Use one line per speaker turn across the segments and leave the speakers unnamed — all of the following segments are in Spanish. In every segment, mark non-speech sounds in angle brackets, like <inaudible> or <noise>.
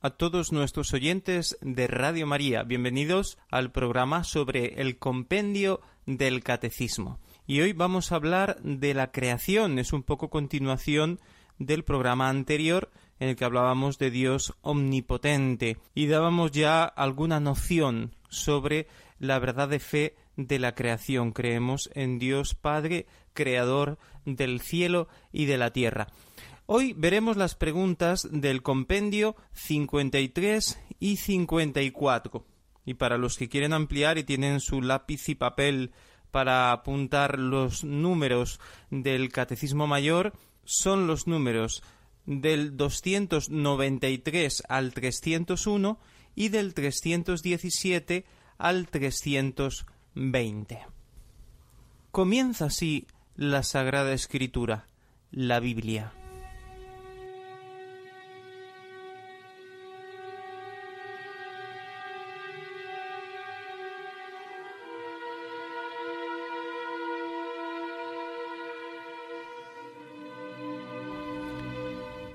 a todos nuestros oyentes de Radio María. Bienvenidos al programa sobre el compendio del catecismo. Y hoy vamos a hablar de la creación. Es un poco continuación del programa anterior en el que hablábamos de Dios omnipotente y dábamos ya alguna noción sobre la verdad de fe de la creación. Creemos en Dios Padre, creador del cielo y de la tierra. Hoy veremos las preguntas del compendio 53 y 54. Y para los que quieren ampliar y tienen su lápiz y papel para apuntar los números del Catecismo Mayor, son los números del 293 al 301 y del 317 al 320. Comienza así la Sagrada Escritura, la Biblia.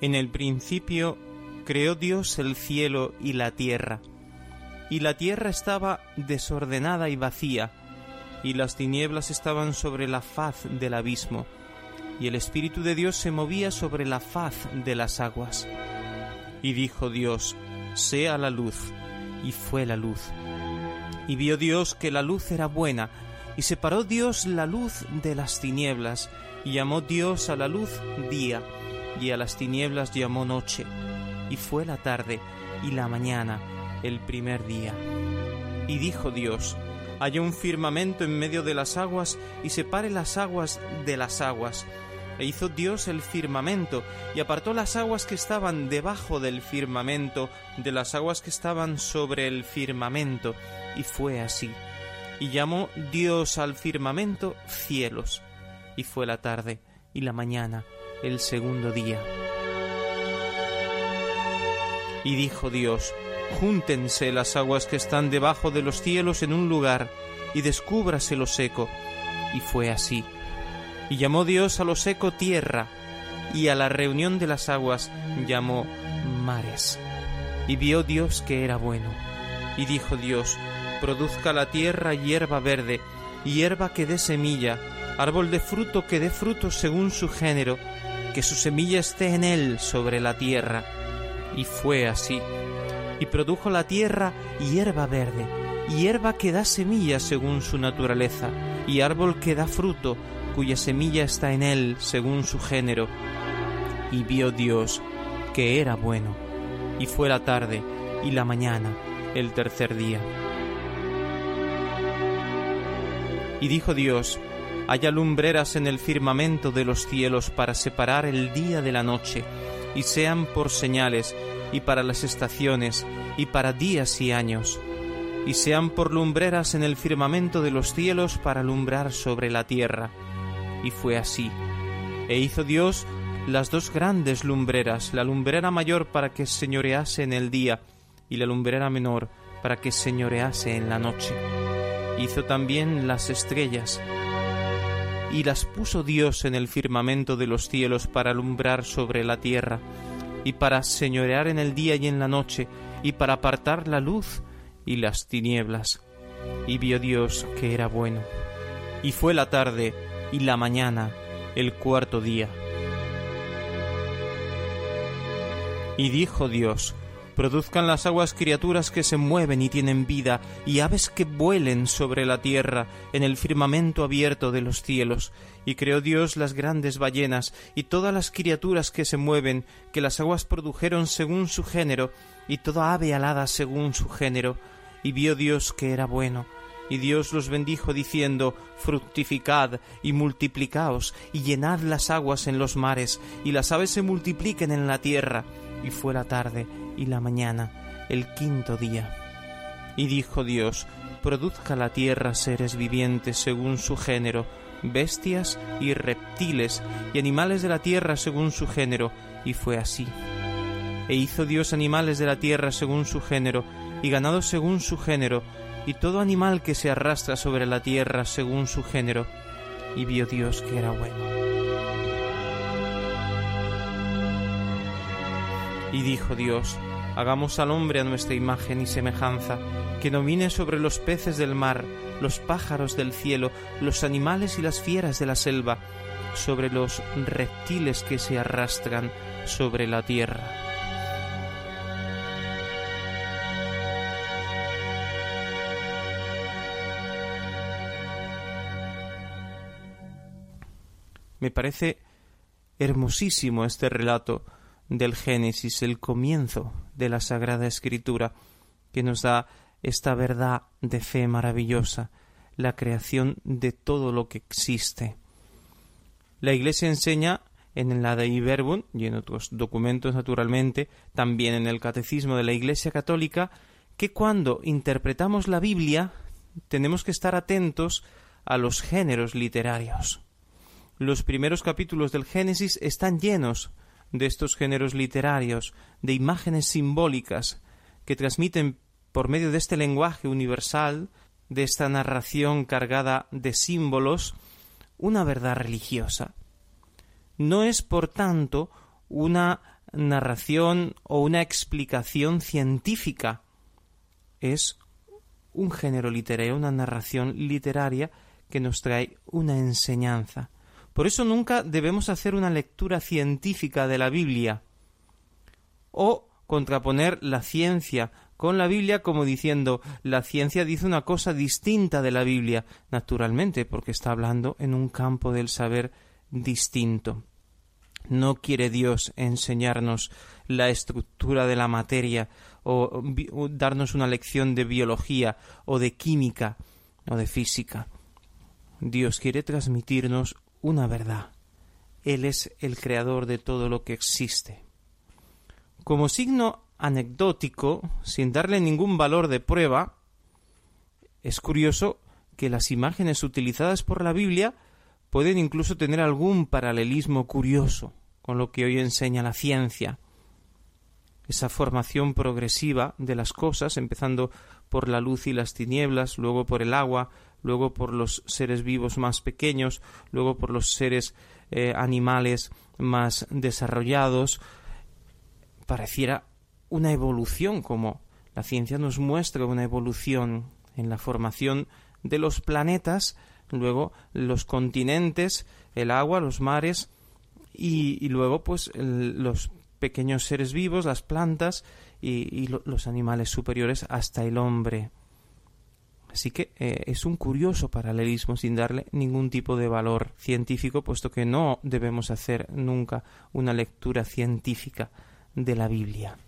En el principio creó Dios el cielo y la tierra, y la tierra estaba desordenada y vacía, y las tinieblas estaban sobre la faz del abismo, y el Espíritu de Dios se movía sobre la faz de las aguas. Y dijo Dios, sea la luz, y fue la luz. Y vio Dios que la luz era buena, y separó Dios la luz de las tinieblas, y llamó Dios a la luz día, y a las tinieblas llamó noche, y fue la tarde y la mañana el primer día. Y dijo Dios, haya un firmamento en medio de las aguas y separe las aguas de las aguas. E hizo Dios el firmamento y apartó las aguas que estaban debajo del firmamento de las aguas que estaban sobre el firmamento. Y fue así. Y llamó Dios al firmamento cielos. Y fue la tarde y la mañana el segundo día. Y dijo Dios, Júntense las aguas que están debajo de los cielos en un lugar, y descúbrase lo seco. Y fue así. Y llamó Dios a lo seco tierra, y a la reunión de las aguas llamó mares. Y vio Dios que era bueno. Y dijo Dios, Produzca la tierra hierba verde, hierba que dé semilla, árbol de fruto que dé fruto según su género, que su semilla esté en él sobre la tierra. Y fue así. Y produjo la tierra hierba verde, hierba que da semilla según su naturaleza, y árbol que da fruto, cuya semilla está en él según su género. Y vio Dios que era bueno. Y fue la tarde y la mañana, el tercer día. Y dijo Dios, haya lumbreras en el firmamento de los cielos para separar el día de la noche, y sean por señales, y para las estaciones, y para días y años, y sean por lumbreras en el firmamento de los cielos para alumbrar sobre la tierra. Y fue así. E hizo Dios las dos grandes lumbreras, la lumbrera mayor para que señorease en el día, y la lumbrera menor para que señorease en la noche. Hizo también las estrellas, y las puso Dios en el firmamento de los cielos para alumbrar sobre la tierra, y para señorear en el día y en la noche, y para apartar la luz y las tinieblas. Y vio Dios que era bueno. Y fue la tarde y la mañana, el cuarto día. Y dijo Dios, Produzcan las aguas criaturas que se mueven y tienen vida, y aves que vuelen sobre la tierra, en el firmamento abierto de los cielos. Y creó Dios las grandes ballenas, y todas las criaturas que se mueven, que las aguas produjeron según su género, y toda ave alada según su género. Y vio Dios que era bueno. Y Dios los bendijo diciendo, Fructificad y multiplicaos, y llenad las aguas en los mares, y las aves se multipliquen en la tierra y fue la tarde y la mañana, el quinto día. Y dijo Dios, produzca la tierra seres vivientes según su género, bestias y reptiles, y animales de la tierra según su género, y fue así. E hizo Dios animales de la tierra según su género, y ganado según su género, y todo animal que se arrastra sobre la tierra según su género, y vio Dios que era bueno. Y dijo Dios, hagamos al hombre a nuestra imagen y semejanza, que domine sobre los peces del mar, los pájaros del cielo, los animales y las fieras de la selva, sobre los reptiles que se arrastran sobre la tierra. Me parece hermosísimo este relato del Génesis, el comienzo de la Sagrada Escritura, que nos da esta verdad de fe maravillosa, la creación de todo lo que existe. La Iglesia enseña en la Dei Verbum y en otros documentos naturalmente, también en el Catecismo de la Iglesia Católica, que cuando interpretamos la Biblia tenemos que estar atentos a los géneros literarios. Los primeros capítulos del Génesis están llenos de estos géneros literarios, de imágenes simbólicas que transmiten por medio de este lenguaje universal, de esta narración cargada de símbolos, una verdad religiosa. No es, por tanto, una narración o una explicación científica, es un género literario, una narración literaria que nos trae una enseñanza. Por eso nunca debemos hacer una lectura científica de la Biblia o contraponer la ciencia con la Biblia como diciendo la ciencia dice una cosa distinta de la Biblia, naturalmente, porque está hablando en un campo del saber distinto. No quiere Dios enseñarnos la estructura de la materia o, darnos una lección de biología o de química o de física. Dios quiere transmitirnos una verdad. Él es el creador de todo lo que existe. Como signo anecdótico, sin darle ningún valor de prueba, es curioso que las imágenes utilizadas por la Biblia pueden incluso tener algún paralelismo curioso con lo que hoy enseña la ciencia. Esa formación progresiva de las cosas, empezando por la luz y las tinieblas, luego por el agua, luego por los seres vivos más pequeños, luego por los seres eh, animales más desarrollados, pareciera una evolución, como la ciencia nos muestra una evolución en la formación de los planetas, luego los continentes, el agua, los mares y, luego pues los pequeños seres vivos, las plantas y, los animales superiores hasta el hombre. Así que eh, es un curioso paralelismo sin darle ningún tipo de valor científico, puesto que no debemos hacer nunca una lectura científica de la Biblia.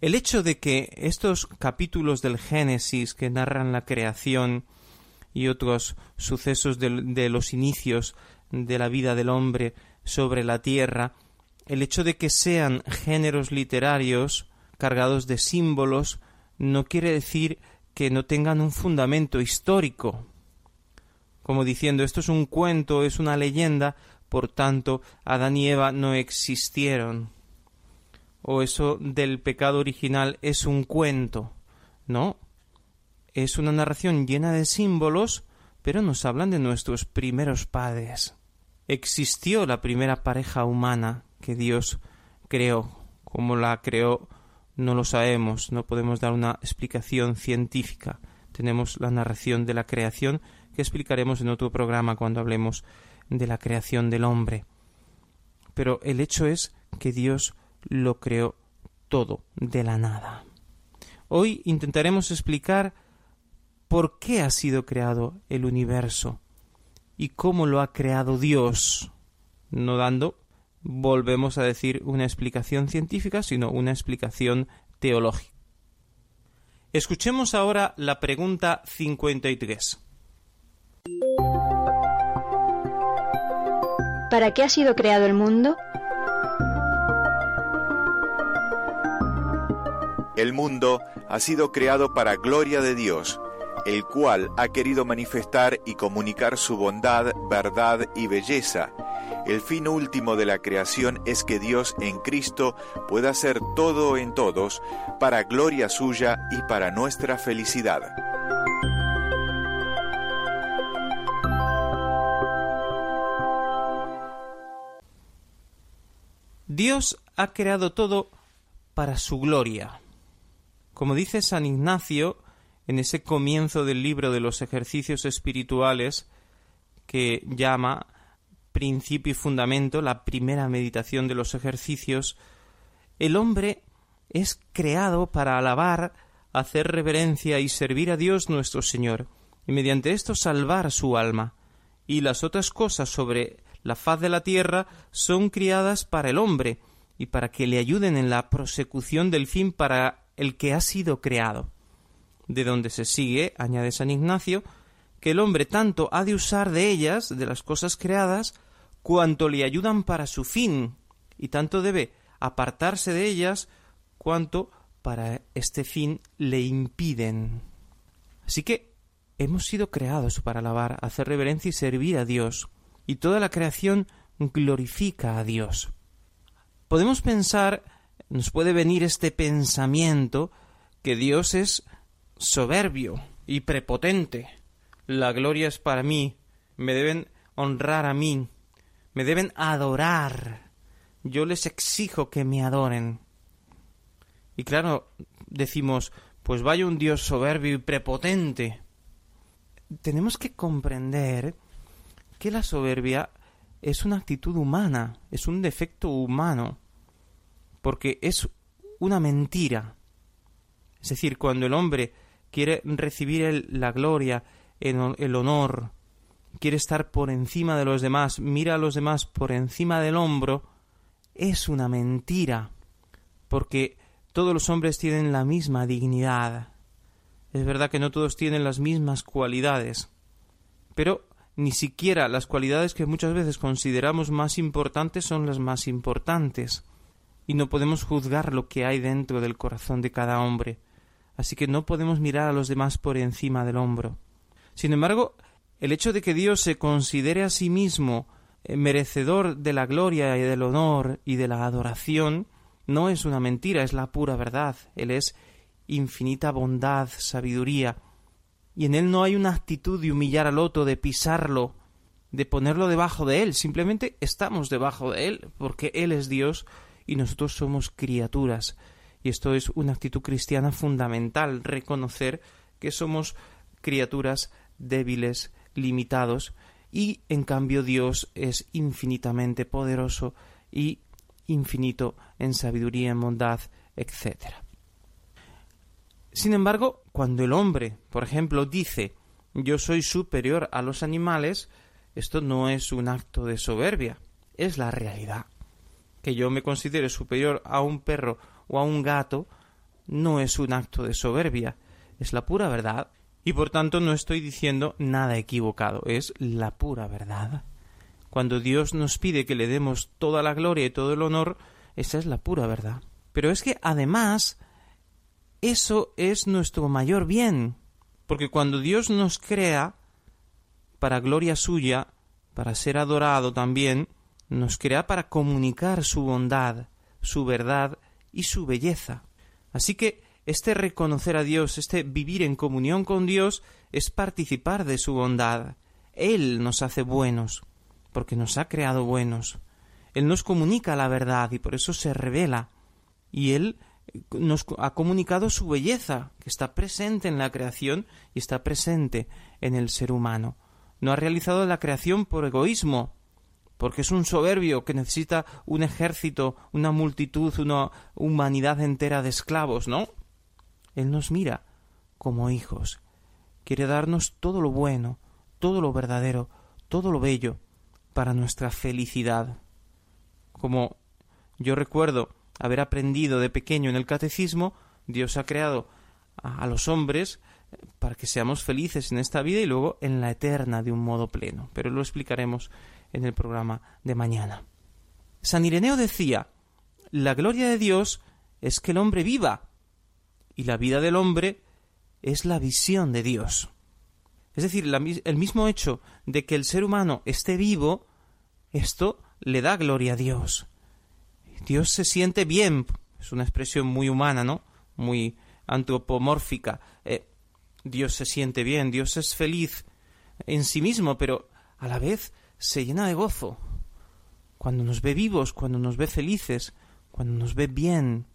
El hecho de que estos capítulos del Génesis que narran la creación y otros sucesos de los inicios de la vida del hombre sobre la tierra, el hecho de que sean géneros literarios cargados de símbolos no quiere decir que no tengan un fundamento histórico, como diciendo esto es un cuento, es una leyenda, por tanto Adán y Eva no existieron, o eso del pecado original es un cuento, no, es una narración llena de símbolos, pero nos hablan de nuestros primeros padres. Existió la primera pareja humana que Dios creó, como la creó no lo sabemos, no podemos dar una explicación científica. Tenemos la narración de la creación que explicaremos en otro programa cuando hablemos de la creación del hombre. Pero el hecho es que Dios lo creó todo de la nada. Hoy intentaremos explicar por qué ha sido creado el universo y cómo lo ha creado Dios, no dando volvemos a decir una explicación científica, sino una explicación teológica. Escuchemos ahora la pregunta 53.
¿Para qué ha sido creado el mundo? El mundo ha sido creado para gloria de Dios, el cual ha querido manifestar y comunicar su bondad, verdad y belleza. El fin último de la creación es que Dios en Cristo pueda hacer todo en todos, para gloria suya y para nuestra felicidad.
Dios ha creado todo para su gloria. Como dice San Ignacio en ese comienzo del libro de los ejercicios espirituales que llama principio y fundamento, la primera meditación de los ejercicios, el hombre es creado para alabar, hacer reverencia y servir a Dios nuestro Señor, y mediante esto salvar su alma, y las otras cosas sobre la faz de la tierra son criadas para el hombre y para que le ayuden en la prosecución del fin para el que ha sido creado. De donde se sigue, añade San Ignacio, que el hombre tanto ha de usar de ellas, de las cosas creadas, cuanto le ayudan para su fin, y tanto debe apartarse de ellas cuanto para este fin le impiden. Así que hemos sido creados para alabar, hacer reverencia y servir a Dios y toda la creación glorifica a Dios. Podemos pensar, nos puede venir este pensamiento que Dios es soberbio y prepotente. La gloria es para mí, me deben honrar a mí, me deben adorar. Yo les exijo que me adoren. Y claro, decimos, pues vaya un Dios soberbio y prepotente. Tenemos que comprender que la soberbia es una actitud humana, es un defecto humano, porque es una mentira. Es decir, cuando el hombre quiere recibir la gloria, el, el honor, quiere estar por encima de los demás, mira a los demás por encima del hombro, es una mentira, porque todos los hombres tienen la misma dignidad. Es verdad que no todos tienen las mismas cualidades, pero ni siquiera las cualidades que muchas veces consideramos más importantes son las más importantes, y no podemos juzgar lo que hay dentro del corazón de cada hombre, así que no podemos mirar a los demás por encima del hombro. Sin embargo, el hecho de que Dios se considere a sí mismo eh, merecedor de la gloria y del honor y de la adoración no es una mentira, es la pura verdad. Él es infinita bondad, sabiduría, y en él no hay una actitud de humillar al otro, de pisarlo, de ponerlo debajo de él, simplemente estamos debajo de él, porque él es Dios y nosotros somos criaturas. Y esto es una actitud cristiana fundamental, reconocer que somos criaturas débiles, limitados, y en cambio Dios es infinitamente poderoso y infinito en sabiduría, en bondad, etc. Sin embargo, cuando el hombre, por ejemplo, dice yo soy superior a los animales, esto no es un acto de soberbia, es la realidad. Que yo me considere superior a un perro o a un gato no es un acto de soberbia, es la pura verdad. Y por tanto no estoy diciendo nada equivocado, es la pura verdad. Cuando Dios nos pide que le demos toda la gloria y todo el honor, esa es la pura verdad. Pero es que además eso es nuestro mayor bien, porque cuando Dios nos crea, para gloria suya, para ser adorado también, nos crea para comunicar su bondad, su verdad y su belleza. Así que este reconocer a Dios, este vivir en comunión con Dios, es participar de su bondad. Él nos hace buenos, porque nos ha creado buenos. Él nos comunica la verdad y por eso se revela. Y Él nos ha comunicado su belleza, que está presente en la creación y está presente en el ser humano. No ha realizado la creación por egoísmo, porque es un soberbio que necesita un ejército, una multitud, una humanidad entera de esclavos, ¿no? Él nos mira como hijos. Quiere darnos todo lo bueno, todo lo verdadero, todo lo bello para nuestra felicidad. Como yo recuerdo haber aprendido de pequeño en el catecismo, Dios ha creado a, los hombres eh, para que seamos felices en esta vida y luego en la eterna de un modo pleno. Pero lo explicaremos en el programa de mañana. San Ireneo decía, la gloria de Dios es que el hombre viva, y la vida del hombre es la visión de Dios. Es decir, el mismo hecho de que el ser humano esté vivo, esto le da gloria a Dios. Dios se siente bien, es una expresión muy humana, ¿no? Muy antropomórfica. Eh, Dios se siente bien, Dios es feliz en sí mismo, pero a la vez se llena de gozo. Cuando nos ve vivos, cuando nos ve felices, cuando nos ve bien.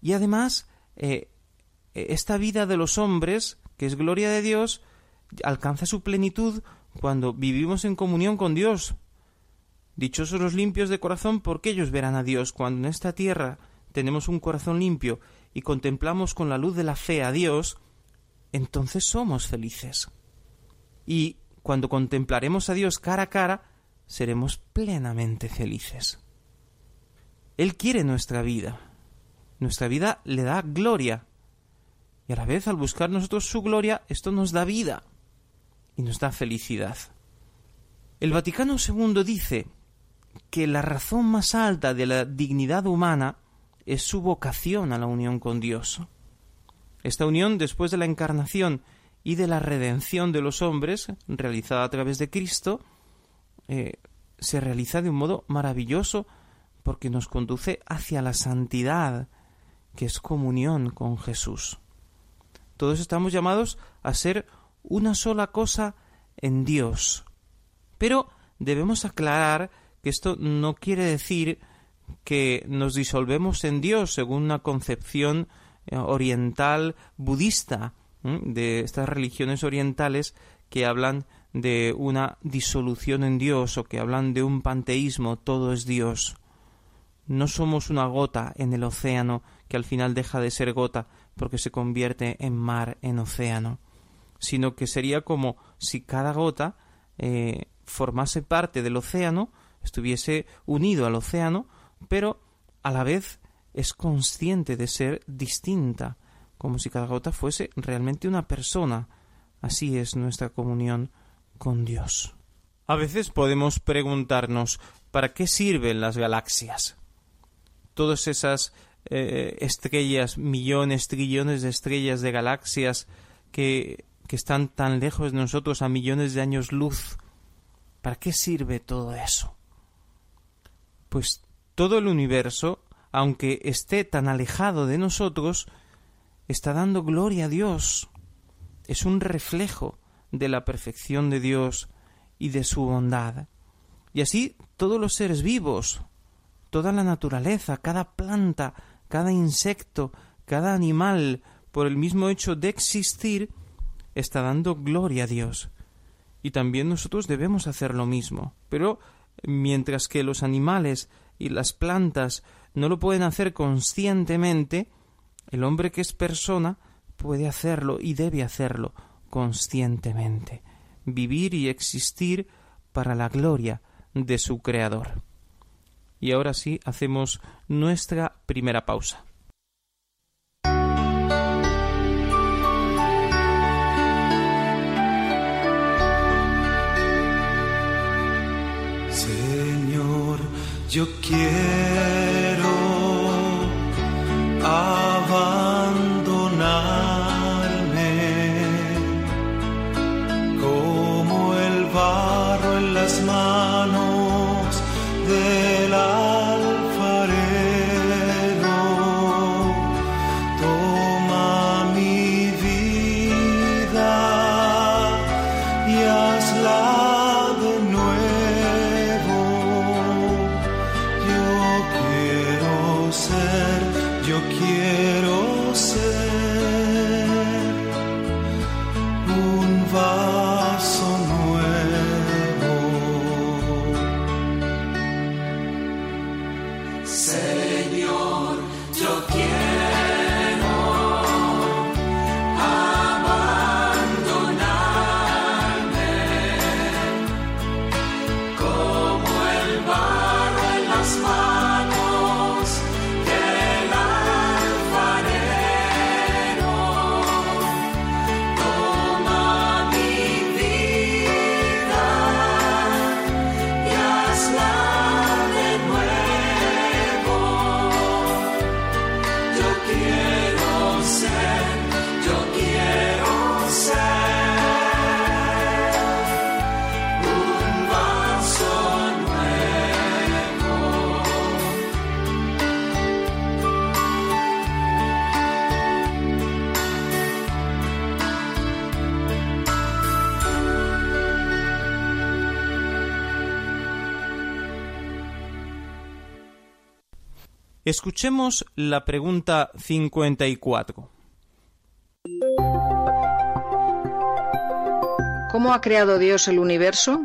Y además, eh, esta vida de los hombres, que es gloria de Dios, alcanza su plenitud cuando vivimos en comunión con Dios. Dichosos los limpios de corazón, porque ellos verán a Dios. Cuando en esta tierra tenemos un corazón limpio y contemplamos con la luz de la fe a Dios, entonces somos felices. Y cuando contemplaremos a Dios cara a cara, seremos plenamente felices. Él quiere nuestra vida. Nuestra vida le da gloria. Y a la vez, al buscar nosotros su gloria, esto nos da vida y nos da felicidad. El Vaticano II dice que la razón más alta de la dignidad humana es su vocación a la unión con Dios. Esta unión, después de la encarnación y de la redención de los hombres, realizada a través de Cristo, eh, se realiza de un modo maravilloso porque nos conduce hacia la santidad, que es comunión con Jesús. Todos estamos llamados a ser una sola cosa en Dios. Pero debemos aclarar que esto no quiere decir que nos disolvemos en Dios según una concepción eh, oriental budista de estas religiones orientales que hablan de una disolución en Dios o que hablan de un panteísmo, todo es Dios. No somos una gota en el océano que al final deja de ser gota porque se convierte en mar, en océano, sino que sería como si cada gota eh, formase parte del océano, estuviese unido al océano, pero a la vez es consciente de ser distinta, como si cada gota fuese realmente una persona. Así es nuestra comunión con Dios. A veces podemos preguntarnos ¿para qué sirven las galaxias? Todas esas eh, estrellas, millones, trillones de estrellas de galaxias que, que están tan lejos de nosotros a millones de años luz. ¿Para qué sirve todo eso? Pues todo el universo, aunque esté tan alejado de nosotros, está dando gloria a Dios. Es un reflejo de la perfección de Dios y de su bondad. Y así todos los seres vivos, toda la naturaleza, cada planta, cada insecto, cada animal, por el mismo hecho de existir, está dando gloria a Dios. Y también nosotros debemos hacer lo mismo. Pero mientras que los animales y las plantas no lo pueden hacer conscientemente, el hombre que es persona puede hacerlo y debe hacerlo conscientemente, vivir y existir para la gloria de su Creador. Y ahora sí hacemos nuestra primera pausa.
Señor, yo quiero las manos.
Escuchemos la pregunta 54.
¿Cómo ha creado Dios el universo?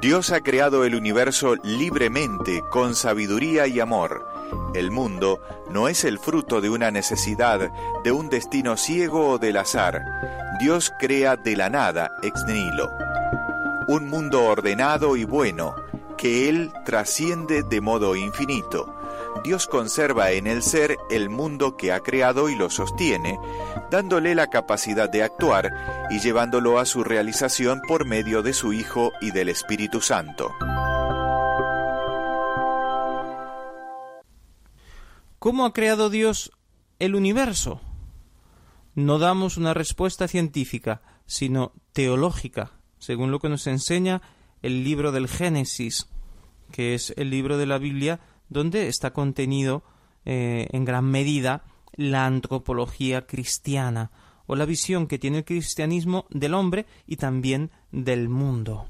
Dios ha creado el universo libremente, con sabiduría y amor. El mundo no es el fruto de una necesidad, de un destino ciego o del azar. Dios crea de la nada, ex nihilo. Un mundo ordenado y bueno, que Él trasciende de modo infinito. Dios conserva en el ser el mundo que ha creado y lo sostiene, dándole la capacidad de actuar y llevándolo a su realización por medio de su Hijo y del Espíritu Santo.
¿Cómo ha creado Dios el universo? No damos una respuesta científica, sino teológica, según lo que nos enseña el libro del Génesis, que es el libro de la Biblia donde está contenido eh, en gran medida la antropología cristiana o la visión que tiene el cristianismo del hombre y también del mundo.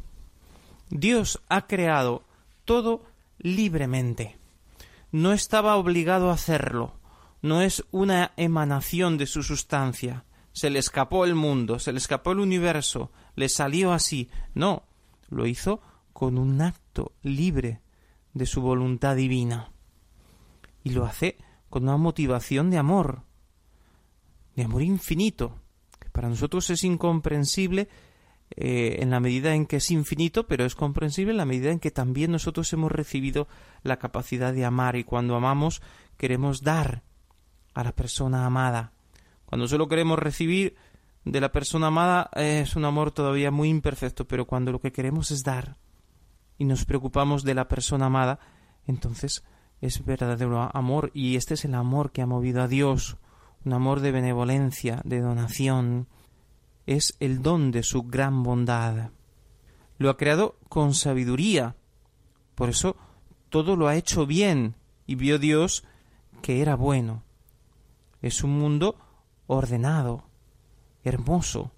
Dios ha creado todo libremente. No estaba obligado a hacerlo. No es una emanación de su sustancia. Se le escapó el mundo, se le escapó el universo, le salió así. No, lo hizo con un libre de su voluntad divina. Y lo hace con una motivación de amor, de amor infinito, que para nosotros es incomprensible eh, en la medida en que es infinito, pero es comprensible en la medida en que también nosotros hemos recibido la capacidad de amar y cuando amamos queremos dar a la persona amada. Cuando solo queremos recibir de la persona amada es un amor todavía muy imperfecto, pero cuando lo que queremos es dar y nos preocupamos de la persona amada, entonces es verdadero amor y este es el amor que ha movido a Dios, un amor de benevolencia, de donación, es el don de su gran bondad. Lo ha creado con sabiduría, por eso todo lo ha hecho bien y vio Dios que era bueno. Es un mundo ordenado, hermoso,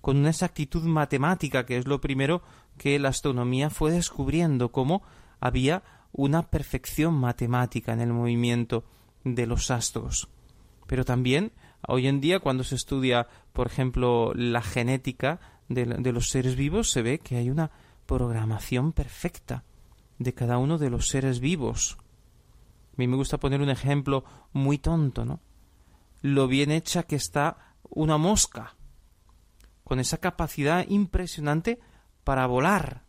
con una exactitud matemática que es lo primero que la astronomía fue descubriendo cómo había una perfección matemática en el movimiento de los astros. Pero también hoy en día cuando se estudia, por ejemplo, la genética de, de los seres vivos, se ve que hay una programación perfecta de cada uno de los seres vivos. A mí me gusta poner un ejemplo muy tonto, ¿no? Lo bien hecha que está una mosca, con esa capacidad impresionante para volar,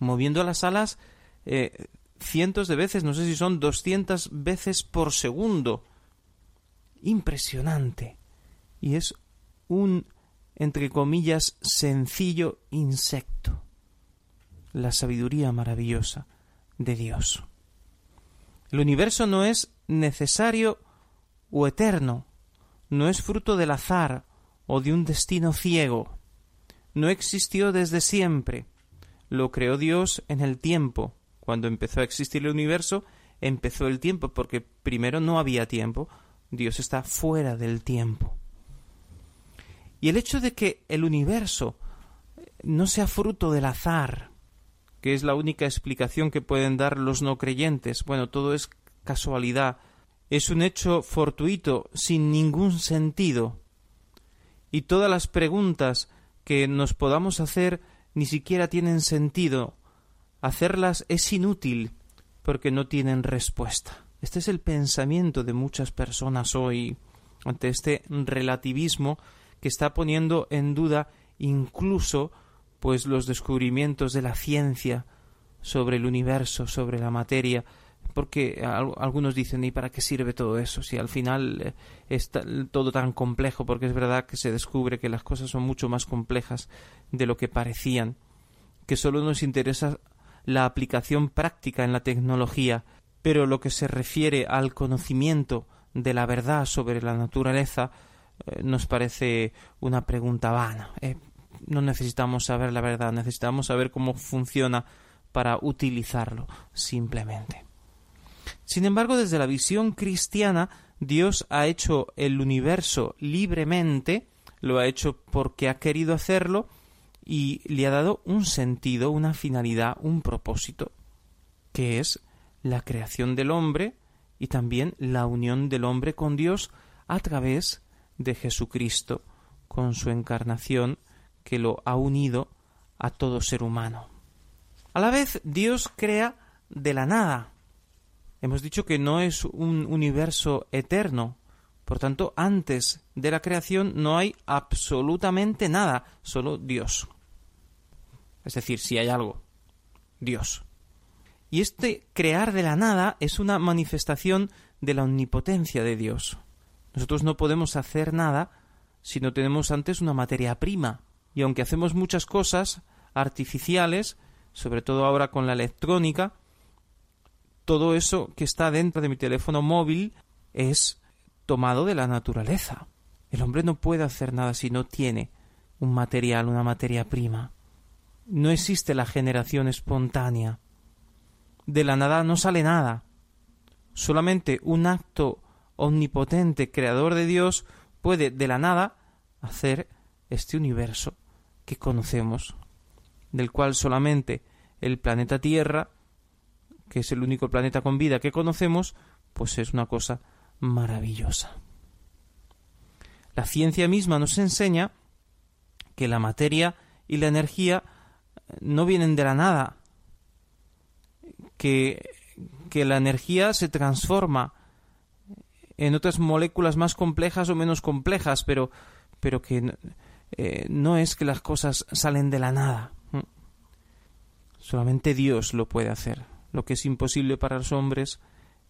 moviendo las alas eh, cientos de veces, no sé si son doscientas veces por segundo. Impresionante. Y es un, entre comillas, sencillo insecto. La sabiduría maravillosa de Dios. El universo no es necesario o eterno, no es fruto del azar o de un destino ciego no existió desde siempre. Lo creó Dios en el tiempo. Cuando empezó a existir el universo, empezó el tiempo, porque primero no había tiempo. Dios está fuera del tiempo. Y el hecho de que el universo no sea fruto del azar, que es la única explicación que pueden dar los no creyentes, bueno, todo es casualidad, es un hecho fortuito, sin ningún sentido. Y todas las preguntas que nos podamos hacer ni siquiera tienen sentido. Hacerlas es inútil porque no tienen respuesta. Este es el pensamiento de muchas personas hoy ante este relativismo que está poniendo en duda incluso pues los descubrimientos de la ciencia sobre el universo, sobre la materia, porque algunos dicen ¿y para qué sirve todo eso? Si al final eh, es todo tan complejo, porque es verdad que se descubre que las cosas son mucho más complejas de lo que parecían, que solo nos interesa la aplicación práctica en la tecnología, pero lo que se refiere al conocimiento de la verdad sobre la naturaleza eh, nos parece una pregunta vana. Eh, no necesitamos saber la verdad, necesitamos saber cómo funciona para utilizarlo simplemente. Sin embargo, desde la visión cristiana, Dios ha hecho el universo libremente, lo ha hecho porque ha querido hacerlo y le ha dado un sentido, una finalidad, un propósito. que es la creación del hombre y también la unión del hombre con Dios a través de Jesucristo, con su encarnación que lo ha unido a todo ser humano. A la vez, Dios crea de la nada. Hemos dicho que no es un universo eterno. Por tanto, antes de la creación no hay absolutamente nada, solo Dios. Es decir, si hay algo, Dios. Y este crear de la nada es una manifestación de la omnipotencia de Dios. Nosotros no podemos hacer nada si no tenemos antes una materia prima. Y aunque hacemos muchas cosas artificiales, sobre todo ahora con la electrónica, todo eso que está dentro de mi teléfono móvil es tomado de la naturaleza. El hombre no puede hacer nada si no tiene un material, una materia prima. No existe la generación espontánea. De la nada no sale nada. Solamente un acto omnipotente, creador de Dios, puede de la nada hacer este universo que conocemos, del cual solamente el planeta Tierra, que es el único planeta con vida que conocemos, pues es una cosa maravillosa. La ciencia misma nos enseña que la materia y la energía no vienen de la nada, que, que la energía se transforma en otras moléculas más complejas o menos complejas, pero, pero que eh, no es que las cosas salen de la nada. Solamente Dios lo puede hacer. Lo que es imposible para los hombres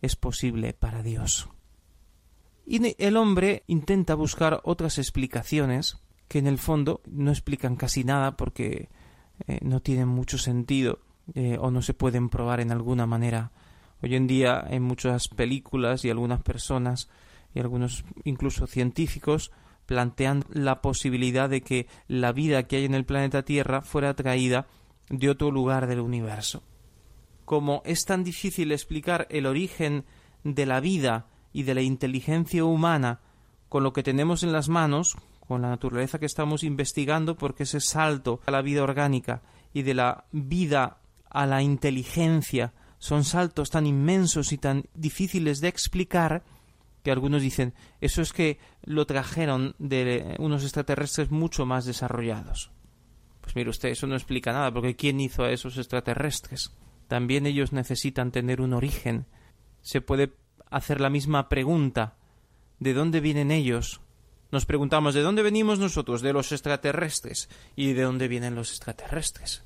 es posible para Dios. Y el hombre intenta buscar otras explicaciones que en el fondo no explican casi nada porque eh, no tienen mucho sentido eh, o no se pueden probar en alguna manera Hoy en día en muchas películas y algunas personas y algunos incluso científicos plantean la posibilidad de que la vida que hay en el planeta Tierra fuera traída de otro lugar del universo. Como es tan difícil explicar el origen de la vida y de la inteligencia humana con lo que tenemos en las manos, con la naturaleza que estamos investigando, porque ese salto a la vida orgánica y de la vida a la inteligencia son saltos tan inmensos y tan difíciles de explicar que algunos dicen eso es que lo trajeron de unos extraterrestres mucho más desarrollados. Pues mire usted, eso no explica nada, porque ¿quién hizo a esos extraterrestres? También ellos necesitan tener un origen. Se puede hacer la misma pregunta ¿de dónde vienen ellos? Nos preguntamos ¿de dónde venimos nosotros? De los extraterrestres. ¿Y de dónde vienen los extraterrestres?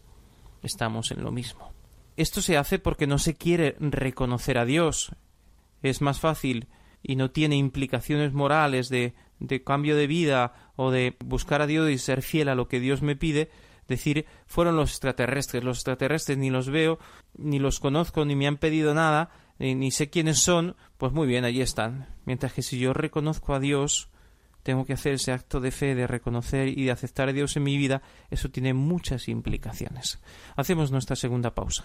Estamos en lo mismo. Esto se hace porque no se quiere reconocer a Dios. Es más fácil y no tiene implicaciones morales de, de cambio de vida o de buscar a Dios y ser fiel a lo que Dios me pide, decir fueron los extraterrestres. Los extraterrestres ni los veo, ni los conozco, ni me han pedido nada, ni, ni sé quiénes son, pues muy bien, allí están. Mientras que si yo reconozco a Dios, tengo que hacer ese acto de fe, de reconocer y de aceptar a Dios en mi vida, eso tiene muchas implicaciones. Hacemos nuestra segunda pausa.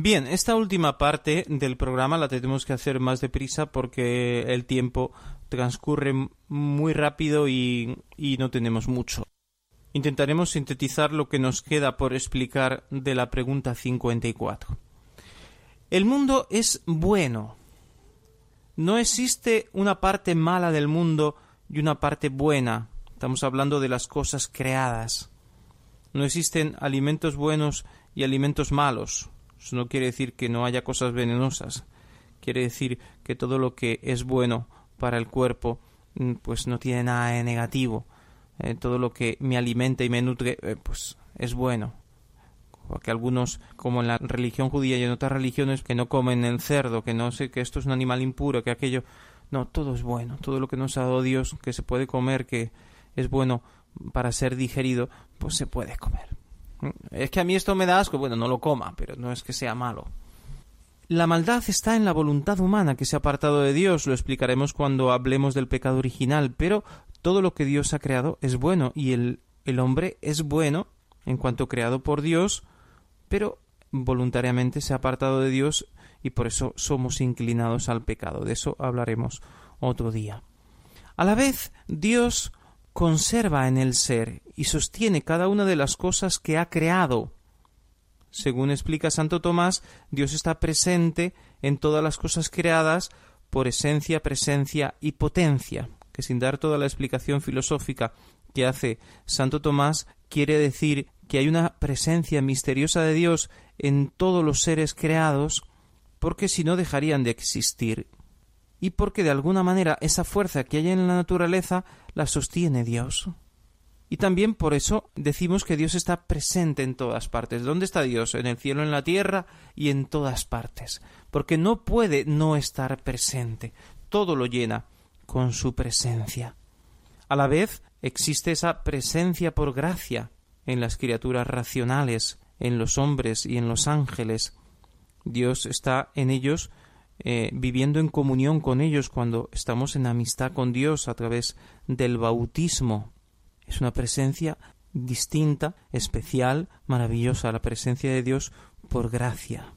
Bien, esta última parte del programa la tenemos que hacer más deprisa porque el tiempo transcurre muy rápido y, y no tenemos mucho. Intentaremos sintetizar lo que nos queda por explicar de la pregunta 54. El mundo es bueno. No existe una parte mala del mundo y una parte buena. Estamos hablando de las cosas creadas. No existen alimentos buenos y alimentos malos. Eso no quiere decir que no haya cosas venenosas. Quiere decir que todo lo que es bueno para el cuerpo mm, pues no tiene nada de negativo. Eh, todo lo que me alimenta y me nutre eh, pues es bueno. Porque algunos, como en la religión judía y en otras religiones, que no comen el cerdo, que no sé que esto es un animal impuro, que aquello. No, todo es bueno. Todo lo que nos ha dado Dios, que se puede comer, que es bueno para ser digerido, pues se puede comer. Es que a mí esto me da asco, bueno, no lo coma, pero no es que sea malo. La maldad está en la voluntad humana que se ha apartado de Dios, lo explicaremos cuando hablemos del pecado original, pero todo lo que Dios ha creado es bueno y el, el hombre es bueno en cuanto creado por Dios, pero voluntariamente se ha apartado de Dios y por eso somos inclinados al pecado. De eso hablaremos otro día. A la vez, Dios conserva en el ser y sostiene cada una de las cosas que ha creado. Según explica Santo Tomás, Dios está presente en todas las cosas creadas por esencia, presencia y potencia, que sin dar toda la explicación filosófica que hace Santo Tomás, quiere decir que hay una presencia misteriosa de Dios en todos los seres creados, porque si no dejarían de existir y porque de alguna manera esa fuerza que hay en la naturaleza la sostiene Dios. Y también por eso decimos que Dios está presente en todas partes. ¿Dónde está Dios? En el cielo, en la tierra y en todas partes. Porque no puede no estar presente. Todo lo llena con su presencia. A la vez existe esa presencia por gracia en las criaturas racionales, en los hombres y en los ángeles. Dios está en ellos eh, viviendo en comunión con ellos cuando estamos en amistad con Dios a través del bautismo. Es una presencia distinta, especial, maravillosa, la presencia de Dios por gracia.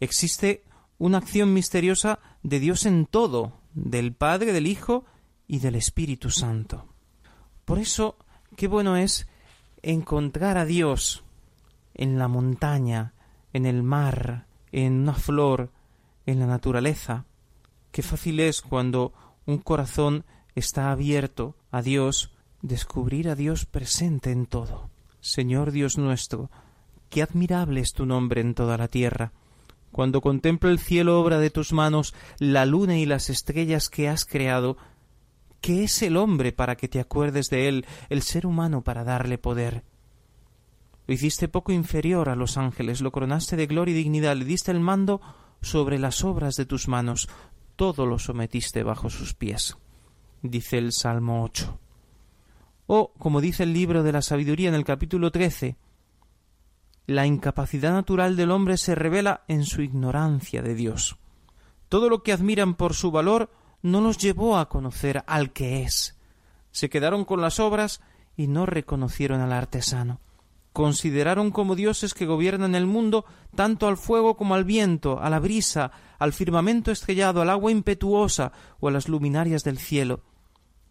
Existe una acción misteriosa de Dios en todo, del Padre, del Hijo y del Espíritu Santo. Por eso, qué bueno es encontrar a Dios en la montaña, en el mar, en una flor, en la naturaleza. Qué fácil es cuando un corazón está abierto a Dios descubrir a Dios presente en todo. Señor Dios nuestro, qué admirable es tu nombre en toda la tierra. Cuando contemplo el cielo obra de tus manos, la luna y las estrellas que has creado, ¿qué es el hombre para que te acuerdes de él, el ser humano para darle poder? Lo hiciste poco inferior a los ángeles, lo coronaste de gloria y dignidad, le diste el mando sobre las obras de tus manos, todo lo sometiste bajo sus pies. Dice el Salmo 8. O, como dice el libro de la sabiduría en el capítulo 13, la incapacidad natural del hombre se revela en su ignorancia de Dios. Todo lo que admiran por su valor no los llevó a conocer al que es. Se quedaron con las obras y no reconocieron al artesano consideraron como dioses que gobiernan el mundo tanto al fuego como al viento, a la brisa, al firmamento estrellado, al agua impetuosa o a las luminarias del cielo.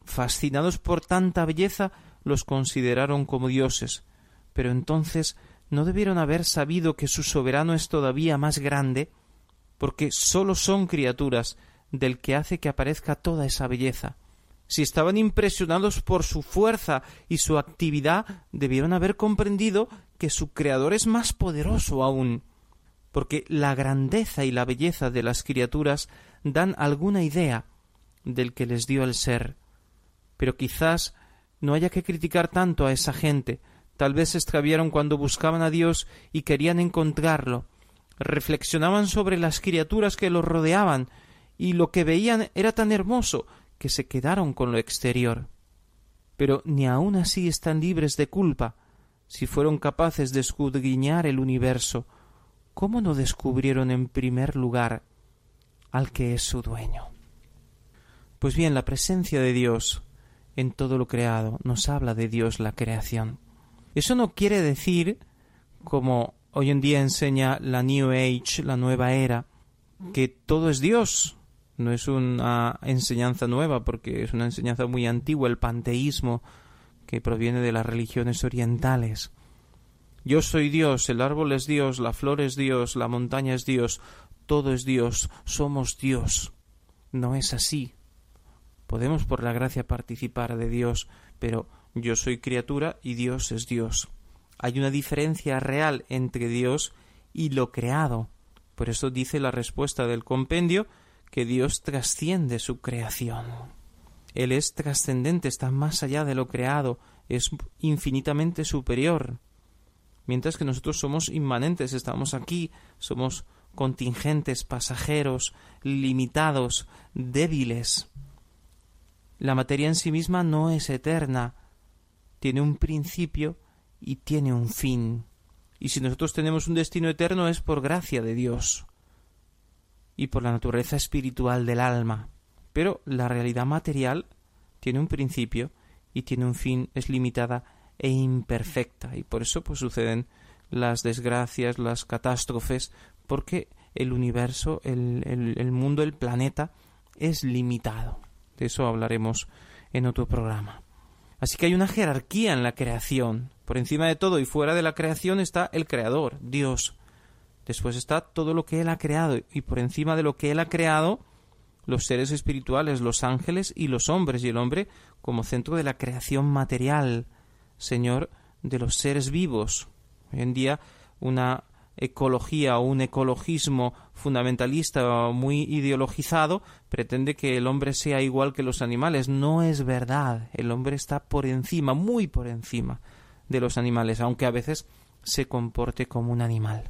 Fascinados por tanta belleza, los consideraron como dioses. Pero entonces no debieron haber sabido que su soberano es todavía más grande, porque sólo son criaturas del que hace que aparezca toda esa belleza. Si estaban impresionados por su fuerza y su actividad, debieron haber comprendido que su Creador es más poderoso aún, porque la grandeza y la belleza de las criaturas dan alguna idea del que les dio el ser. Pero quizás no haya que criticar tanto a esa gente, tal vez se extraviaron cuando buscaban a Dios y querían encontrarlo, reflexionaban sobre las criaturas que los rodeaban, y lo que veían era tan hermoso que se quedaron con lo exterior. Pero ni aun así están libres de culpa. Si fueron capaces de escudriñar el universo, ¿cómo no descubrieron en primer lugar al que es su dueño? Pues bien, la presencia de Dios en todo lo creado nos habla de Dios la creación. Eso no quiere decir, como hoy en día enseña la New Age, la nueva era, que todo es Dios. No es una enseñanza nueva porque es una enseñanza muy antigua, el panteísmo que proviene de las religiones orientales. Yo soy Dios, el árbol es Dios, la flor es Dios, la montaña es Dios, todo es Dios, somos Dios. No es así. Podemos por la gracia participar de Dios, pero yo soy criatura y Dios es Dios. Hay una diferencia real entre Dios y lo creado. Por eso dice la respuesta del compendio que Dios trasciende su creación. Él es trascendente, está más allá de lo creado, es infinitamente superior. Mientras que nosotros somos inmanentes, estamos aquí, somos contingentes, pasajeros, limitados, débiles. La materia en sí misma no es eterna, tiene un principio y tiene un fin. Y si nosotros tenemos un destino eterno es por gracia de Dios y por la naturaleza espiritual del alma. Pero la realidad material tiene un principio y tiene un fin, es limitada e imperfecta. Y por eso pues suceden las desgracias, las catástrofes, porque el universo, el, el, el mundo, el planeta es limitado. De eso hablaremos en otro programa. Así que hay una jerarquía en la creación. Por encima de todo y fuera de la creación está el Creador, Dios. Después está todo lo que Él ha creado y por encima de lo que Él ha creado los seres espirituales, los ángeles y los hombres y el hombre como centro de la creación material, Señor de los seres vivos. Hoy en día una ecología o un ecologismo fundamentalista muy ideologizado pretende que el hombre sea igual que los animales. No es verdad. El hombre está por encima, muy por encima de los animales, aunque a veces se comporte como un animal.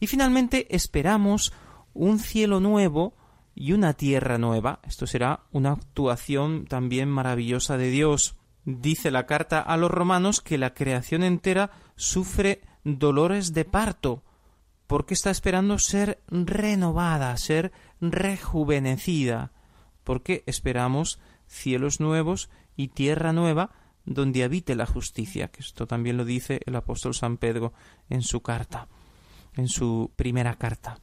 Y finalmente esperamos un cielo nuevo y una tierra nueva. Esto será una actuación también maravillosa de Dios. Dice la carta a los romanos que la creación entera sufre dolores de parto, porque está esperando ser renovada, ser rejuvenecida, porque esperamos cielos nuevos y tierra nueva donde habite la justicia, que esto también lo dice el apóstol San Pedro en su carta, en su primera carta.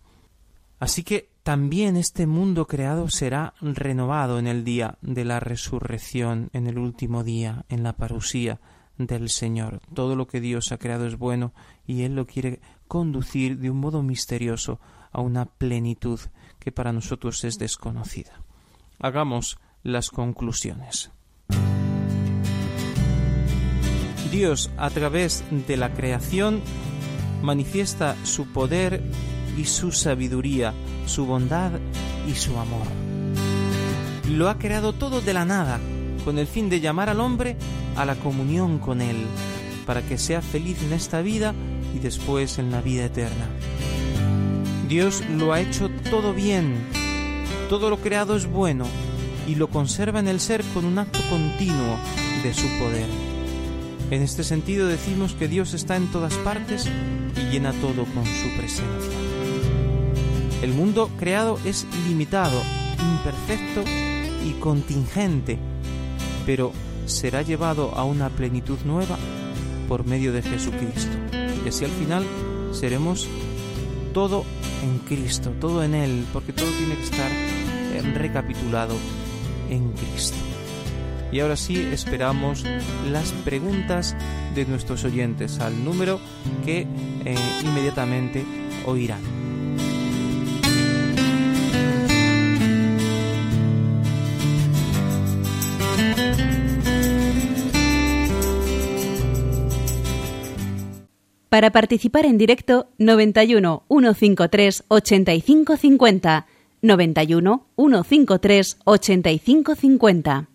Así que también este mundo creado será renovado en el día de la resurrección, en el último día, en la parusía del Señor. Todo lo que Dios ha creado es bueno y Él lo quiere conducir de un modo misterioso a una plenitud que para nosotros es desconocida. Hagamos las conclusiones. Dios, a través de la creación, manifiesta su poder y su sabiduría, su bondad y su amor. Lo ha creado todo de la nada, con el fin de llamar al hombre a la comunión con Él, para que sea feliz en esta vida y después en la vida eterna. Dios lo ha hecho todo bien, todo lo creado es bueno y lo conserva en el ser con un acto continuo de su poder. En este sentido decimos que Dios está en todas partes y llena todo con su presencia. El mundo creado es limitado, imperfecto y contingente, pero será llevado a una plenitud nueva por medio de Jesucristo. Y así al final seremos todo en Cristo, todo en Él, porque todo tiene que estar eh, recapitulado en Cristo. Y ahora sí esperamos las preguntas de nuestros oyentes al número que eh, inmediatamente oirán.
Para participar en directo, 91 153 8550. 91 153 8550.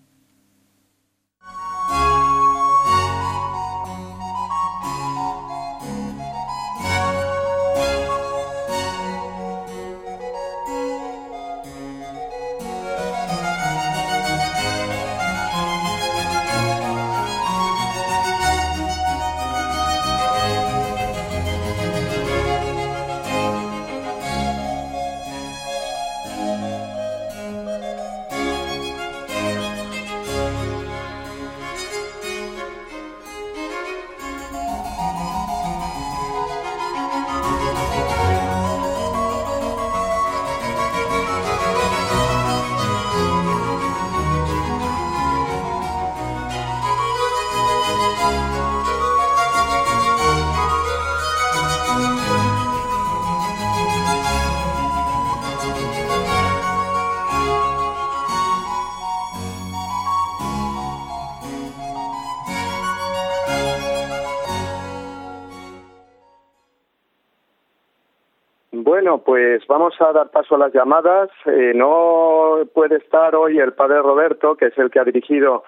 Bueno, pues vamos a dar paso a las llamadas. Eh, no puede estar hoy el padre Roberto, que es el que ha dirigido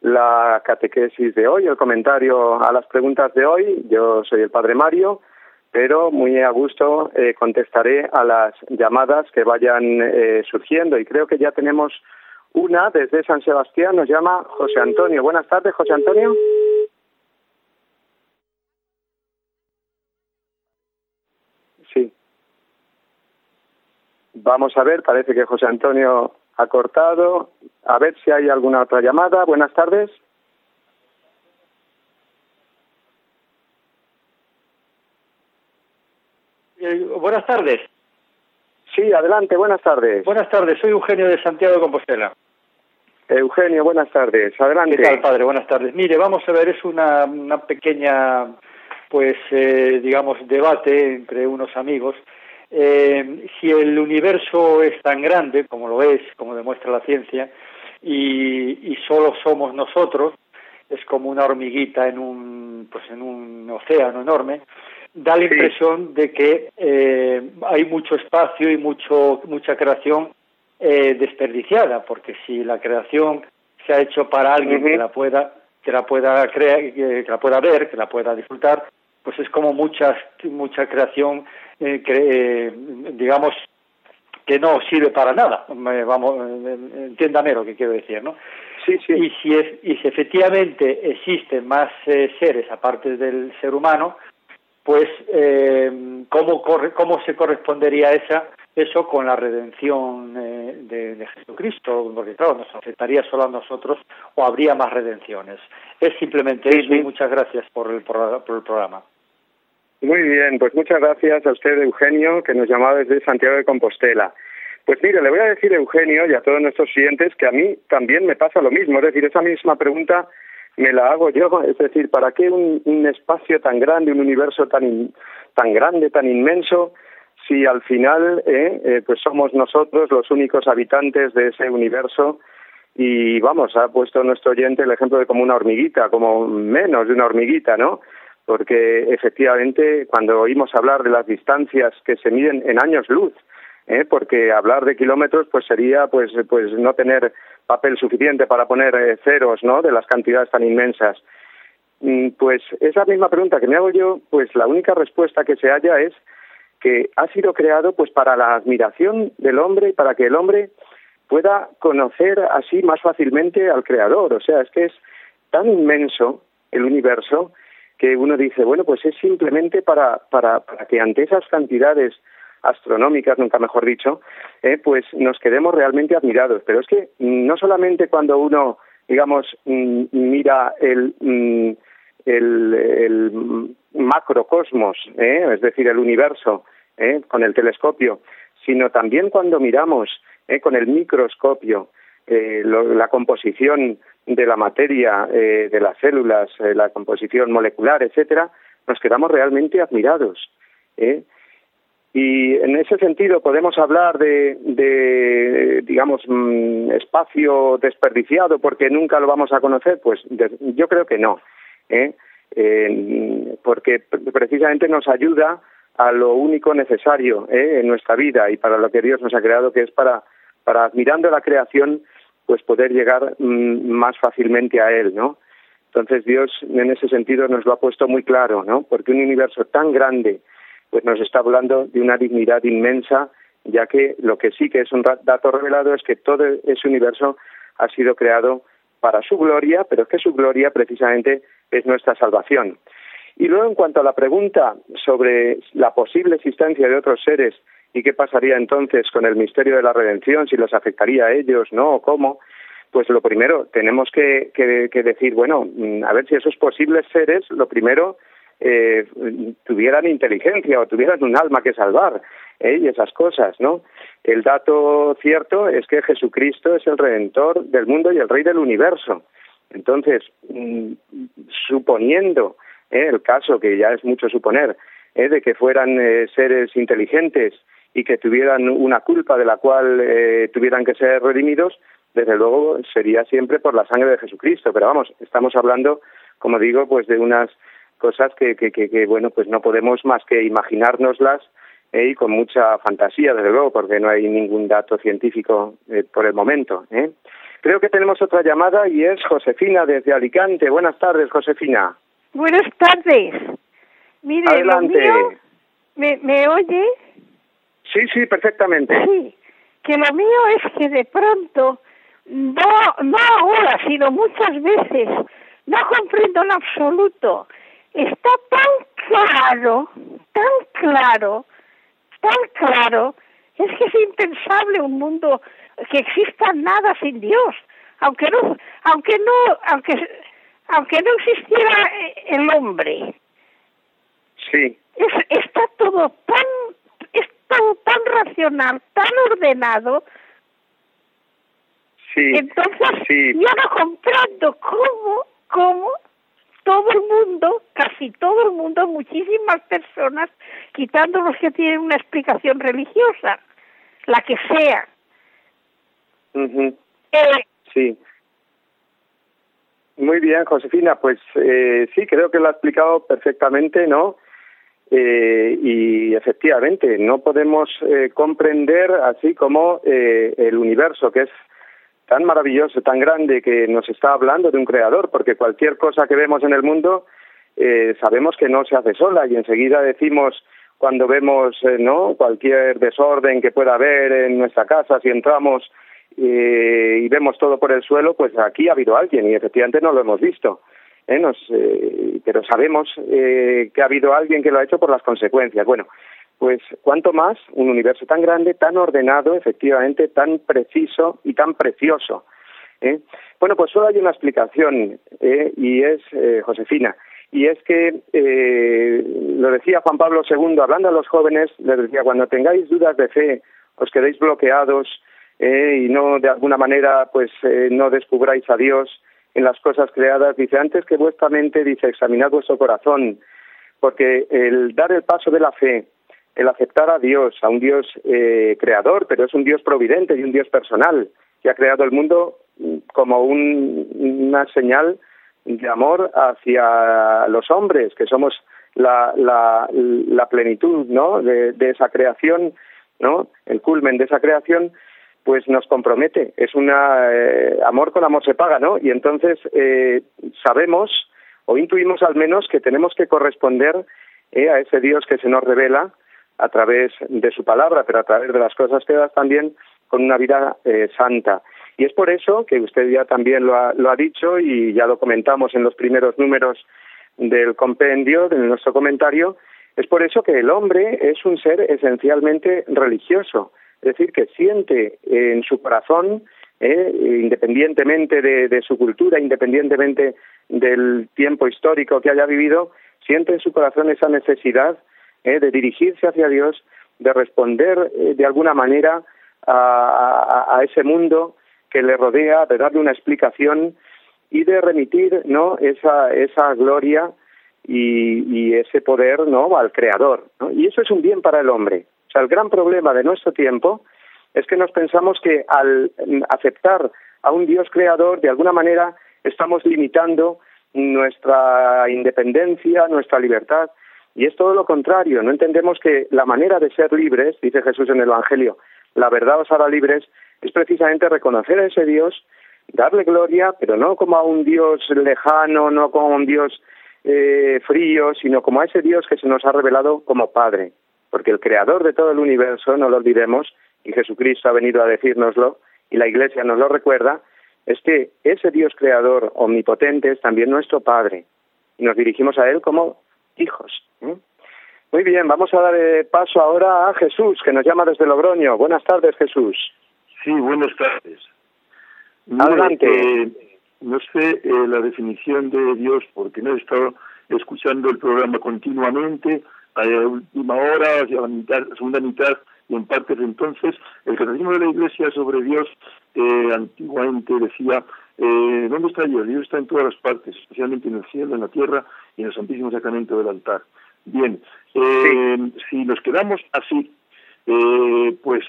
la catequesis de hoy, el comentario a las preguntas de hoy. Yo soy el padre Mario, pero muy a gusto eh, contestaré a las llamadas que vayan eh, surgiendo. Y creo que ya tenemos una desde San Sebastián, nos llama José Antonio. Buenas tardes, José Antonio. Sí. Vamos a ver, parece que José Antonio ha cortado. A ver si hay alguna otra llamada. Buenas tardes.
Eh, buenas tardes.
Sí, adelante, buenas tardes.
Buenas tardes, soy Eugenio de Santiago de Compostela.
Eugenio, buenas tardes, adelante.
¿Qué tal, padre? Buenas tardes. Mire, vamos a ver, es una, una pequeña, pues, eh, digamos, debate entre unos amigos. Eh, si el universo es tan grande, como lo es, como demuestra la ciencia, y, y solo somos nosotros, es como una hormiguita en un, pues, en un océano enorme, da la impresión de que eh, hay mucho espacio y mucho mucha creación eh, desperdiciada porque si la creación se ha hecho para alguien que la pueda que la pueda crear que la pueda ver que la pueda disfrutar pues es como mucha mucha creación eh, que, digamos que no sirve para nada. Vamos entiéndame lo que quiero decir no
sí sí.
Y si es y si efectivamente existen más seres aparte del ser humano pues eh, ¿cómo, corre, cómo se correspondería esa eso con la redención eh, de, Jesucristo, porque claro, nos afectaría solo a nosotros o habría más redenciones. Es simplemente eso y muchas gracias por el, por, el programa.
Muy bien, pues muchas gracias a usted, Eugenio, que nos llamaba desde Santiago de Compostela. Pues mire, le voy a decir, Eugenio, y a todos nuestros clientes que a mí también me pasa lo mismo. Es decir, esa misma pregunta me la hago yo, <laughs> es decir, ¿para qué un, un espacio tan grande, un universo tan, tan grande, tan inmenso, si al final eh, eh, pues somos nosotros los únicos habitantes de ese universo? Y vamos, ha puesto nuestro oyente el ejemplo de como una hormiguita, como menos de una hormiguita, ¿no? Porque efectivamente cuando oímos hablar de las distancias que se miden en años luz, ¿eh? porque hablar de kilómetros pues sería pues pues no tener papel suficiente para poner eh, ceros no de las cantidades tan inmensas. Mm, pues esa misma pregunta que me hago yo pues la única respuesta que se halla es que ha sido creado pues para la admiración del hombre y para que el hombre pueda conocer así más fácilmente al creador. O sea es que es tan inmenso el universo que uno dice bueno pues es simplemente para para para que ante esas cantidades astronómicas, nunca mejor dicho, eh, pues nos quedemos realmente admirados. Pero es que no solamente cuando uno, digamos, mm, mira el, mm, el, el macrocosmos, eh, es decir, el universo, eh, con el telescopio, sino también cuando miramos con el microscopio la composición de la materia, de las células, la composición molecular, etcétera, nos quedamos realmente admirados. ¿eh? Y en ese sentido podemos hablar de, de digamos, mm, espacio desperdiciado porque nunca lo vamos a conocer. Pues yo creo que no, ¿eh? porque precisamente nos ayuda a lo único necesario ¿eh? en nuestra vida y para lo que Dios nos ha creado, que es para, para admirando la creación, pues poder llegar mm, más fácilmente a Él, ¿no? Entonces Dios en ese sentido nos lo ha puesto muy claro, ¿no? Porque un universo tan grande, pues nos está hablando de una dignidad inmensa, ya que lo que sí que es un dato revelado es que todo ese universo ha sido creado para su gloria, pero es que su gloria precisamente es nuestra salvación. Y luego, en cuanto a la pregunta sobre la posible existencia de otros seres y qué pasaría entonces con el misterio de la redención, si los afectaría a ellos, no, cómo, pues lo primero, tenemos que, que decir, bueno, mm, a ver si esos posibles seres, lo primero eh, tuvieran inteligencia o tuvieran un alma que salvar ¿eh? y esas cosas, ¿no? El dato cierto es que Jesucristo es el redentor del mundo y el rey del universo. Entonces, mm, suponiendo ¿eh? el caso, que ya es mucho suponer, ¿eh? de que fueran seres inteligentes y que tuvieran una culpa de la cual eh, tuvieran que ser redimidos, desde luego sería siempre por la sangre de Jesucristo. Pero vamos, estamos hablando, como digo, pues de unas cosas que, que, que, bueno, pues no podemos más que imaginárnoslas y con mucha fantasía, desde luego, porque no hay ningún dato científico por el momento. Creo que tenemos otra llamada y es Josefina desde Alicante. Buenas tardes, Josefina.
Buenas tardes. Mire,
Adelante.
¿me, ¿me oye?
Sí, sí, perfectamente.
Sí, que lo mío es que de pronto, no, no ahora, sino muchas veces, no comprendo en absoluto. Está tan claro, tan claro, tan claro, es que es impensable un mundo que exista nada sin Dios, aunque no, aunque no, aunque, aunque no existiera el hombre.
Sí.
Es, está todo tan, todo tan racional, tan ordenado.
Sí.
Entonces,
sí.
yo no comprendo cómo, cómo todo el mundo, casi todo el mundo, muchísimas personas, quitando los que tienen una explicación religiosa, la que sea.
eh, sí. Muy bien, Josefina. Pues eh, sí, creo que lo ha explicado perfectamente, ¿no? Eh, y efectivamente, no podemos eh, comprender así como eh, el universo, que es tan maravilloso, tan grande, que nos está hablando de un creador, porque cualquier cosa que vemos en el mundo eh, sabemos que no se hace sola y enseguida decimos cuando vemos eh, no cualquier desorden que pueda haber en nuestra casa si entramos eh, y vemos todo por el suelo pues aquí ha habido alguien y efectivamente no lo hemos visto ¿eh? Nos, eh, pero sabemos eh, que ha habido alguien que lo ha hecho por las consecuencias bueno pues cuanto más un universo tan grande tan ordenado efectivamente tan preciso y tan precioso ¿eh? bueno pues solo hay una explicación ¿eh? y es eh, Josefina y es que eh, lo decía Juan Pablo II hablando a los jóvenes les decía cuando tengáis dudas de fe os quedéis bloqueados eh, y no de alguna manera pues eh, no descubráis a Dios en las cosas creadas dice antes que vuestra mente dice examinad vuestro corazón porque el dar el paso de la fe el aceptar a Dios a un Dios eh, creador pero es un Dios providente y un Dios personal que ha creado el mundo como un, una señal de amor hacia los hombres, que somos la, la, la plenitud ¿no? de, de, esa creación, ¿no? el culmen de esa creación, pues nos compromete. Es un eh, amor con amor se paga, ¿no? Y entonces eh, sabemos o intuimos al menos que tenemos que corresponder eh, a ese Dios que se nos revela a través de su palabra, pero a través de las cosas que das también con una vida eh, santa. Y es por eso que usted ya también lo ha, lo ha dicho y ya lo comentamos en los primeros números del compendio, de nuestro comentario, es por eso que el hombre es un ser esencialmente religioso, es decir, que siente en su corazón, eh, independientemente de, su cultura, independientemente del tiempo histórico que haya vivido, siente en su corazón esa necesidad eh, de dirigirse hacia Dios, de responder eh, de alguna manera a, ese mundo que le rodea, de darle una explicación y de remitir no esa esa gloria y, y ese poder no al creador y eso es un bien para el hombre el gran problema de nuestro tiempo es que nos pensamos que al aceptar a un Dios creador de alguna manera estamos limitando nuestra independencia nuestra libertad. Y es todo lo contrario. No entendemos que la manera de ser libres dice Jesús en el Evangelio la verdad os hará libres es precisamente reconocer a ese Dios, darle gloria, pero no como a un Dios lejano, no como a un Dios eh, frío, sino como a ese Dios que se nos ha revelado como Padre, porque el creador de todo el universo, no lo olvidemos, y Jesucristo ha venido a decírnoslo, y la Iglesia nos lo recuerda, es que ese Dios creador omnipotente es también nuestro Padre, y nos dirigimos a Él como hijos. ¿eh? Muy bien, vamos a dar eh, paso ahora a Jesús, que nos llama desde Logroño. Buenas tardes, Jesús.
Sí, buenas tardes.
Adelante.
Eh, no sé eh, la definición de Dios porque no he estado escuchando el programa continuamente, a última hora, hacia la mitad, segunda mitad y en partes entonces. El catecismo de la Iglesia sobre Dios eh, antiguamente decía, eh, ¿dónde está Dios? Dios está en todas las partes, especialmente en el cielo, en la tierra y en el Santísimo Sacramento del altar. Bien, eh, sí. si nos quedamos así, eh, pues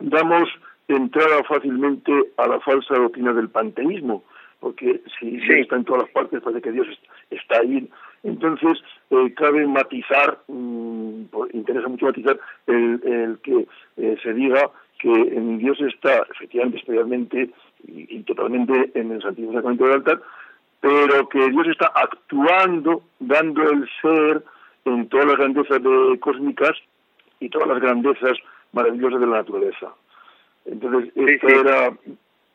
damos entrada fácilmente a la falsa doctrina del panteísmo, porque si
Sí.
Dios está en todas las partes, parece que Dios está ahí Entonces, eh, cabe matizar, mm, interesa mucho matizar el, que eh, se diga que en Dios está efectivamente, especialmente y, totalmente en el Santísimo Sacramento del altar, pero que Dios está actuando, dando el ser en todas las grandezas de, cósmicas y todas las grandezas maravillosas de la naturaleza. Entonces, esta era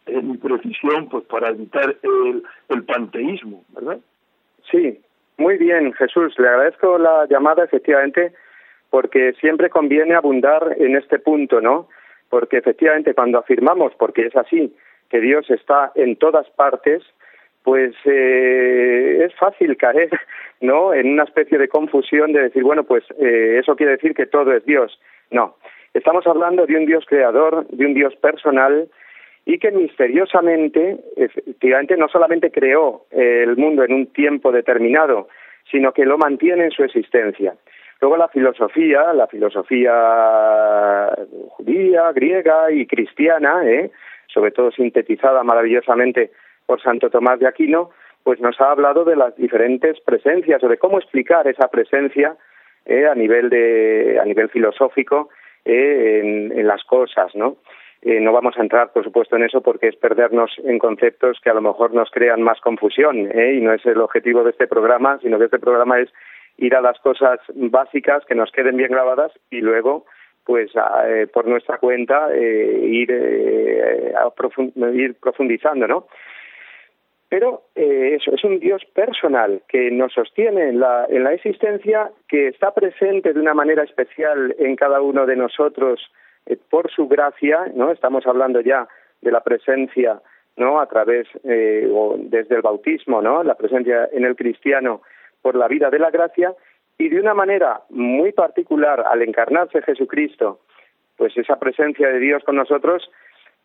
eh, mi precisión pues para evitar el, el panteísmo, ¿verdad?
Sí, muy bien, Jesús. Le agradezco la llamada, efectivamente, porque siempre conviene abundar en este punto, ¿no? Porque efectivamente cuando afirmamos, porque es así, que Dios está en todas partes, pues eh, es fácil caer, <laughs> ¿no? En una especie de confusión de decir, bueno, pues eh, eso quiere decir que todo es Dios. No, estamos hablando de un Dios creador, de un Dios personal y que misteriosamente, efectivamente, no solamente creó el mundo en un tiempo determinado, sino que lo mantiene en su existencia. Luego la filosofía, la filosofía judía, griega y cristiana, ¿eh? sobre todo sintetizada maravillosamente por Santo Tomás de Aquino, pues nos ha hablado de las diferentes presencias o de cómo explicar esa presencia ¿eh? a nivel de a nivel filosófico ¿eh? en, en, las cosas, ¿no? Eh, no vamos a entrar, por supuesto, en eso porque es perdernos en conceptos que a lo mejor nos crean más confusión ¿eh? y no es el objetivo de este programa, sino que este programa es ir a las cosas básicas que nos queden bien grabadas y luego pues eh, por nuestra cuenta ir, ir profundizando, ¿no? Pero eso es un Dios personal que nos sostiene en la, en la existencia, que está presente de una manera especial en cada uno de nosotros eh, por su gracia, ¿no? Estamos hablando ya de la presencia, ¿no? A través eh, o desde el bautismo, ¿no? La presencia en el cristiano por la vida de la gracia y de una manera muy particular al encarnarse Jesucristo, pues esa presencia de Dios con nosotros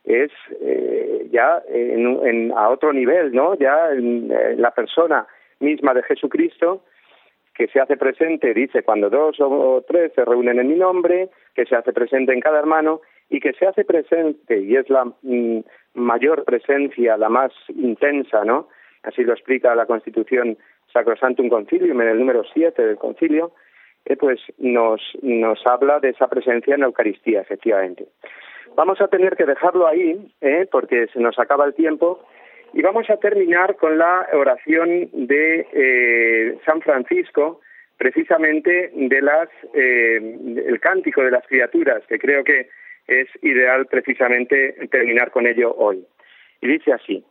es eh, ya en, a otro nivel, ¿no? Ya en, la persona misma de Jesucristo que se hace presente, dice, cuando dos o tres se reúnen en mi nombre, que se hace presente en cada hermano y que se hace presente, y es la mm, mayor presencia, la más intensa, ¿no? Así lo explica la Constitución Sacrosantum Concilium en el número 7 del concilio, eh, pues nos, nos habla de esa presencia en la Eucaristía, efectivamente. Vamos a tener que dejarlo ahí, eh, porque se nos acaba el tiempo, y vamos a terminar con la oración de eh, San Francisco, precisamente de las eh, el cántico de las criaturas, que creo que es ideal precisamente terminar con ello hoy. Y dice así: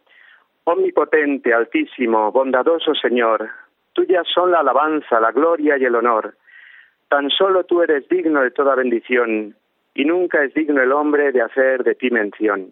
Omnipotente, altísimo, bondadoso Señor, tuyas son la alabanza, la gloria y el honor. Tan solo tú eres digno de toda bendición, y nunca es digno el hombre de hacer de ti mención.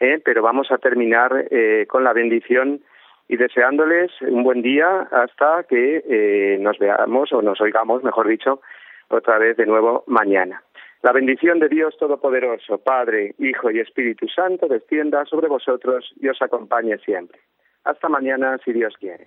¿eh? pero vamos a terminar eh, con la bendición y deseándoles un buen día hasta que eh, nos veamos o nos oigamos, mejor dicho, otra vez de nuevo mañana. La bendición de Dios Todopoderoso, Padre, Hijo y Espíritu Santo, descienda sobre vosotros y os acompañe siempre. Hasta mañana, si Dios quiere.